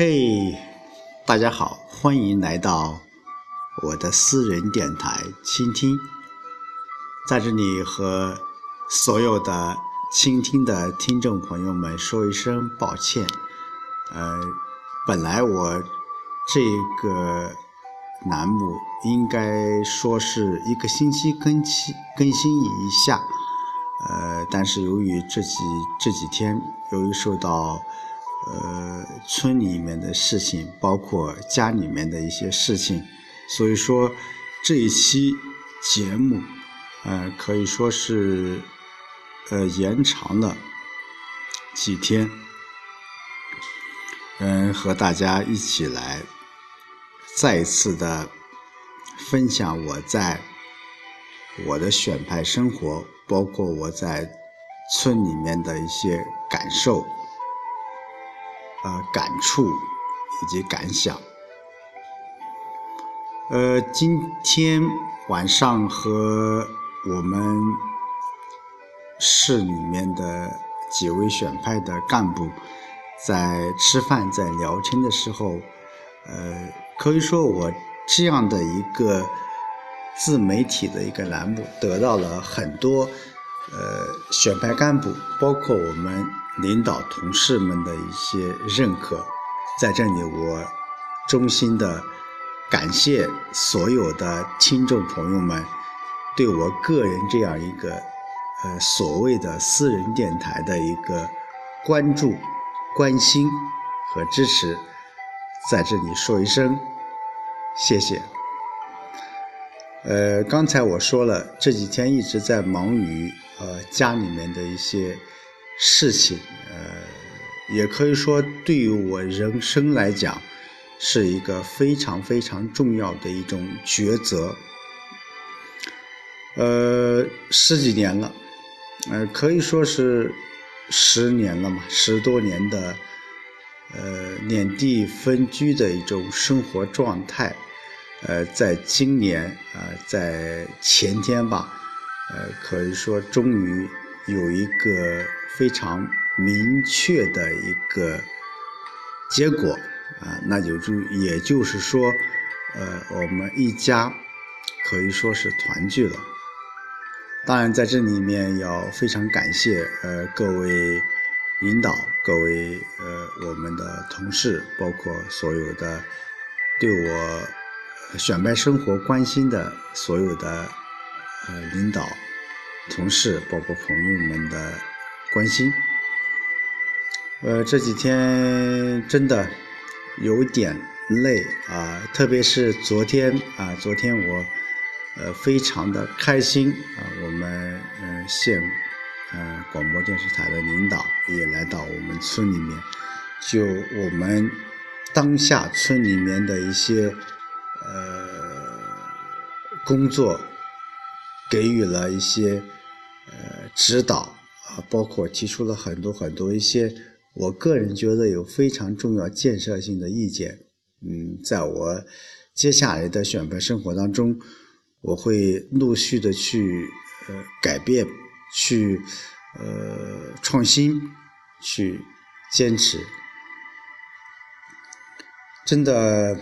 嘿，大家好，欢迎来到我的私人电台倾听，在这里和所有的倾听的听众朋友们说一声抱歉。呃，本来我这个栏目应该说是一个星期更新更新一下，呃，但是由于这几这几天由于受到呃，村里面的事情，包括家里面的一些事情，所以说这一期节目，呃，可以说是呃延长了几天，嗯，和大家一起来再一次的分享我在我的选派生活，包括我在村里面的一些感受。呃，感触以及感想。呃，今天晚上和我们市里面的几位选派的干部在吃饭、在聊天的时候，呃，可以说我这样的一个自媒体的一个栏目得到了很多呃选派干部，包括我们。领导同事们的一些认可，在这里我衷心的感谢所有的听众朋友们对我个人这样一个呃所谓的私人电台的一个关注、关心和支持，在这里说一声谢谢。呃，刚才我说了，这几天一直在忙于呃家里面的一些。事情，呃，也可以说对于我人生来讲，是一个非常非常重要的一种抉择。呃，十几年了，呃，可以说是十年了嘛，十多年的，呃，两地分居的一种生活状态，呃，在今年啊，在前天吧，呃，可以说终于有一个。非常明确的一个结果啊，那就就也就是说，呃，我们一家可以说是团聚了。当然，在这里面要非常感谢呃各位领导、各位呃我们的同事，包括所有的对我选派生活关心的所有的呃领导、同事，包括朋友们的。关心，呃，这几天真的有点累啊，特别是昨天啊，昨天我呃非常的开心啊，我们嗯县嗯广播电视台的领导也来到我们村里面，就我们当下村里面的一些呃工作给予了一些呃指导。啊，包括提出了很多很多一些，我个人觉得有非常重要建设性的意见。嗯，在我接下来的选拔生活当中，我会陆续的去呃改变，去呃创新，去坚持。真的，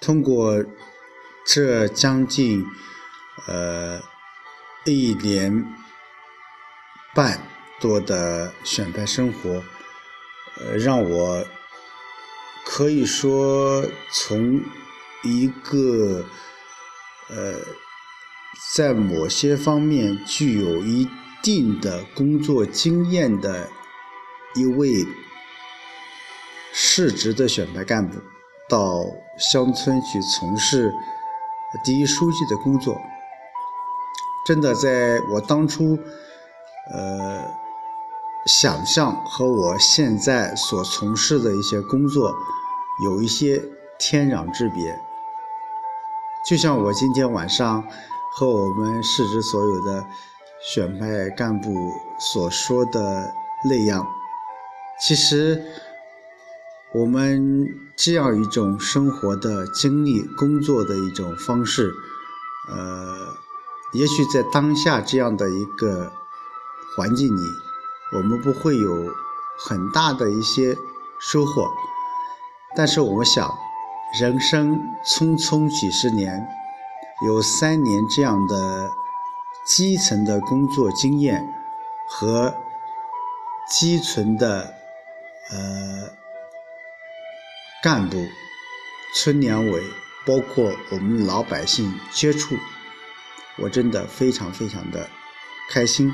通过这将近呃一年。半多的选派生活，呃，让我可以说从一个呃，在某些方面具有一定的工作经验的一位市直的选派干部，到乡村去从事第一书记的工作，真的在我当初。呃，想象和我现在所从事的一些工作有一些天壤之别。就像我今天晚上和我们市直所有的选派干部所说的那样，其实我们这样一种生活的经历、工作的一种方式，呃，也许在当下这样的一个。环境里，我们不会有很大的一些收获。但是我想，人生匆匆几十年，有三年这样的基层的工作经验和基层的呃干部、村两委，包括我们老百姓接触，我真的非常非常的开心，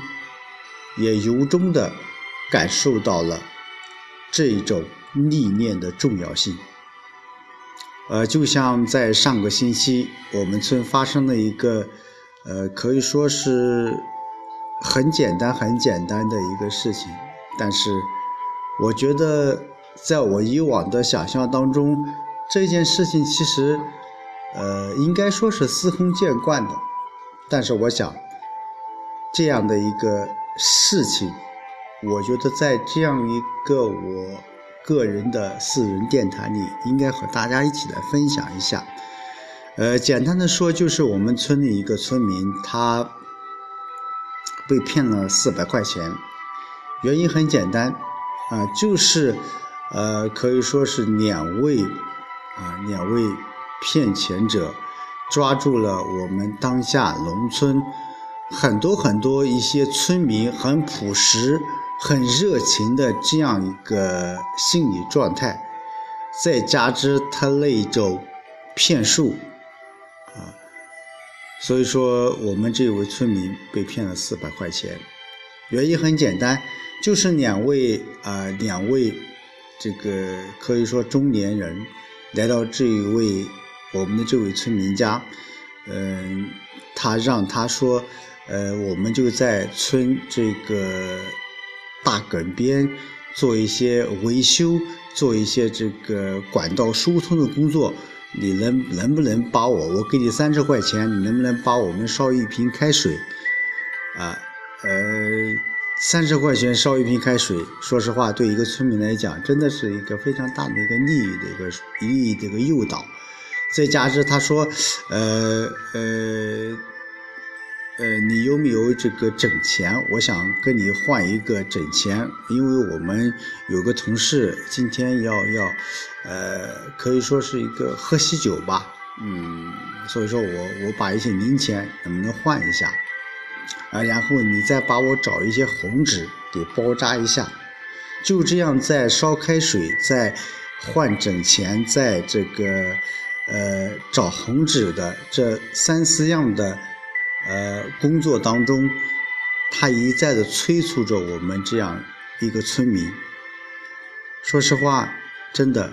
也由衷的感受到了这种。历练的重要性，呃，就像在上个星期，我们村发生了一个，呃，可以说是很简单、很简单的一个事情，但是我觉得，在我以往的想象当中，这件事情其实，呃，应该说是司空见惯的，但是我想，这样的一个事情，我觉得在这样一个我。个人的私人电台里，应该和大家一起来分享一下。呃，简单的说，就是我们村里一个村民，他被骗了四百块钱。原因很简单，啊，就是呃，可以说是两位啊，两位骗钱者抓住了我们当下农村很多很多一些村民很朴实。很热情的这样一个心理状态，再加之他那种骗术啊，所以说我们这位村民被骗了四百块钱。原因很简单，就是两位啊两位这个可以说中年人来到这一位我们的这位村民家，嗯，他让他说，呃，我们就在村这个。大埂边做一些维修，做一些这个管道疏通的工作，你能能不能把我，我给你三十块钱，你能不能把我们烧一瓶开水？啊，呃，三十块钱烧一瓶开水，说实话，对一个村民来讲，真的是一个非常大的一个利益的一个利益的一个诱导。再加之他说，呃呃。呃，你有没有这个整钱？我想跟你换一个整钱，因为我们有个同事今天要要，呃，可以说是一个喝喜酒吧，嗯，所以说我我把一些零钱能不能换一下？啊，然后你再把我找一些红纸给包扎一下，就这样再烧开水，再换整钱，在这个呃找红纸的这三四样的。呃，工作当中，他一再的催促着我们这样一个村民。说实话，真的，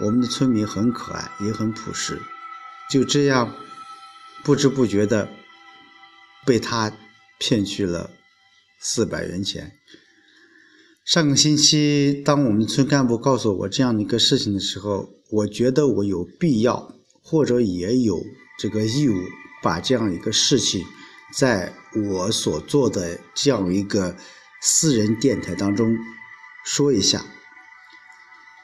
我们的村民很可爱，也很朴实。就这样，不知不觉的被他骗去了四百元钱。上个星期，当我们村干部告诉我这样的一个事情的时候，我觉得我有必要，或者也有这个义务。把这样一个事情，在我所做的这样一个私人电台当中说一下，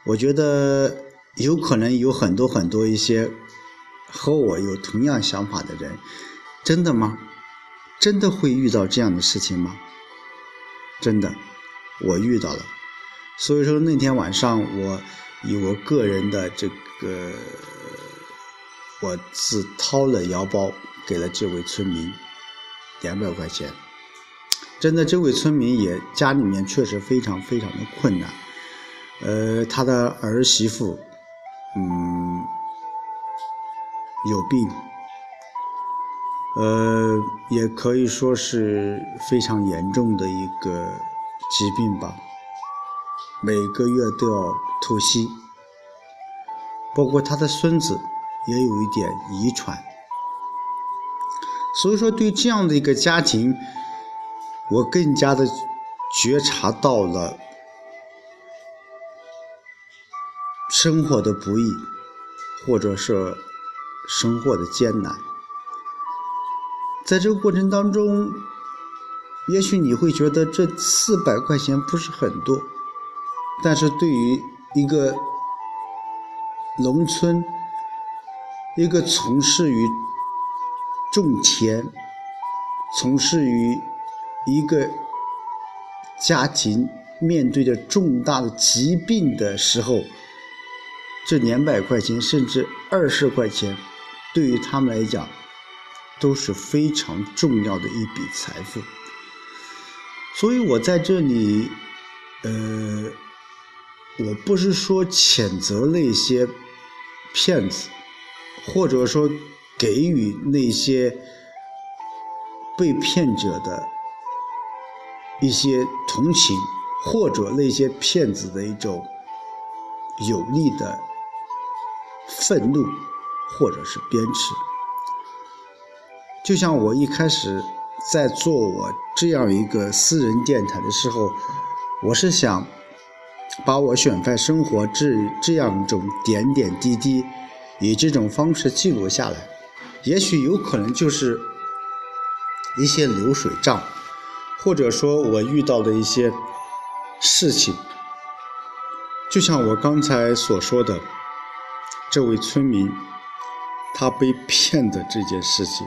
我觉得有可能有很多很多一些和我有同样想法的人，真的吗？真的会遇到这样的事情吗？真的，我遇到了。所以说那天晚上，我以我个人的这个。我自掏了腰包给了这位村民两百块钱，真的，这位村民也家里面确实非常非常的困难，呃，他的儿媳妇，嗯，有病，呃，也可以说是非常严重的一个疾病吧，每个月都要透析，包括他的孙子。也有一点遗传，所以说对这样的一个家庭，我更加的觉察到了生活的不易，或者是生活的艰难。在这个过程当中，也许你会觉得这四百块钱不是很多，但是对于一个农村，一个从事于种田、从事于一个家庭面对着重大的疾病的时候，这两百块钱甚至二十块钱，对于他们来讲都是非常重要的一笔财富。所以我在这里，呃，我不是说谴责那些骗子，或者说给予那些被骗者的一些同情，或者那些骗子的一种有力的愤怒，或者是鞭笞。就像我一开始。在做我这样一个私人电台的时候，我是想把我选派生活这这样一种点点滴滴，以这种方式记录下来。也许有可能就是一些流水账，或者说我遇到的一些事情，就像我刚才所说的，这位村民他被骗的这件事情。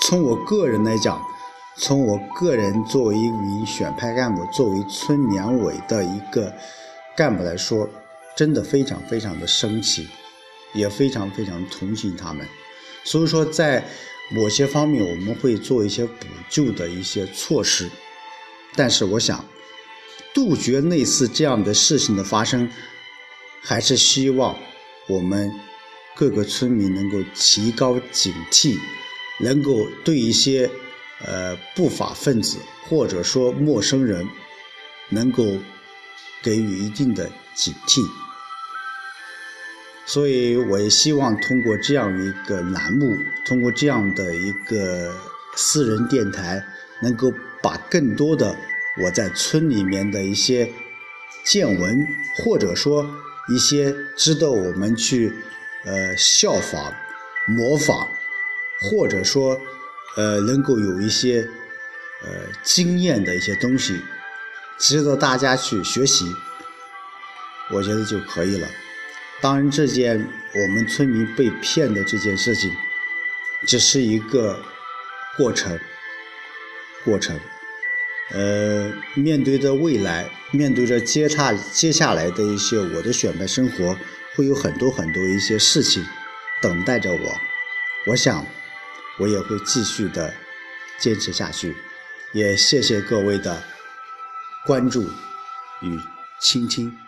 从我个人来讲，从我个人作为一名选派干部，作为村两委的一个干部来说，真的非常非常的生气，也非常非常同情他们。所以说，在某些方面我们会做一些补救的一些措施，但是我想，杜绝类似这样的事情的发生，还是希望我们各个村民能够提高警惕。能够对一些呃不法分子或者说陌生人，能够给予一定的警惕，所以我也希望通过这样一个栏目，通过这样的一个私人电台，能够把更多的我在村里面的一些见闻，或者说一些值得我们去呃效仿、模仿。或者说，呃，能够有一些呃经验的一些东西，值得大家去学习，我觉得就可以了。当然，这件我们村民被骗的这件事情，只是一个过程，过程。呃，面对着未来，面对着接下接下来的一些我的选派生活，会有很多很多一些事情等待着我。我想。我也会继续的坚持下去，也谢谢各位的关注与倾听。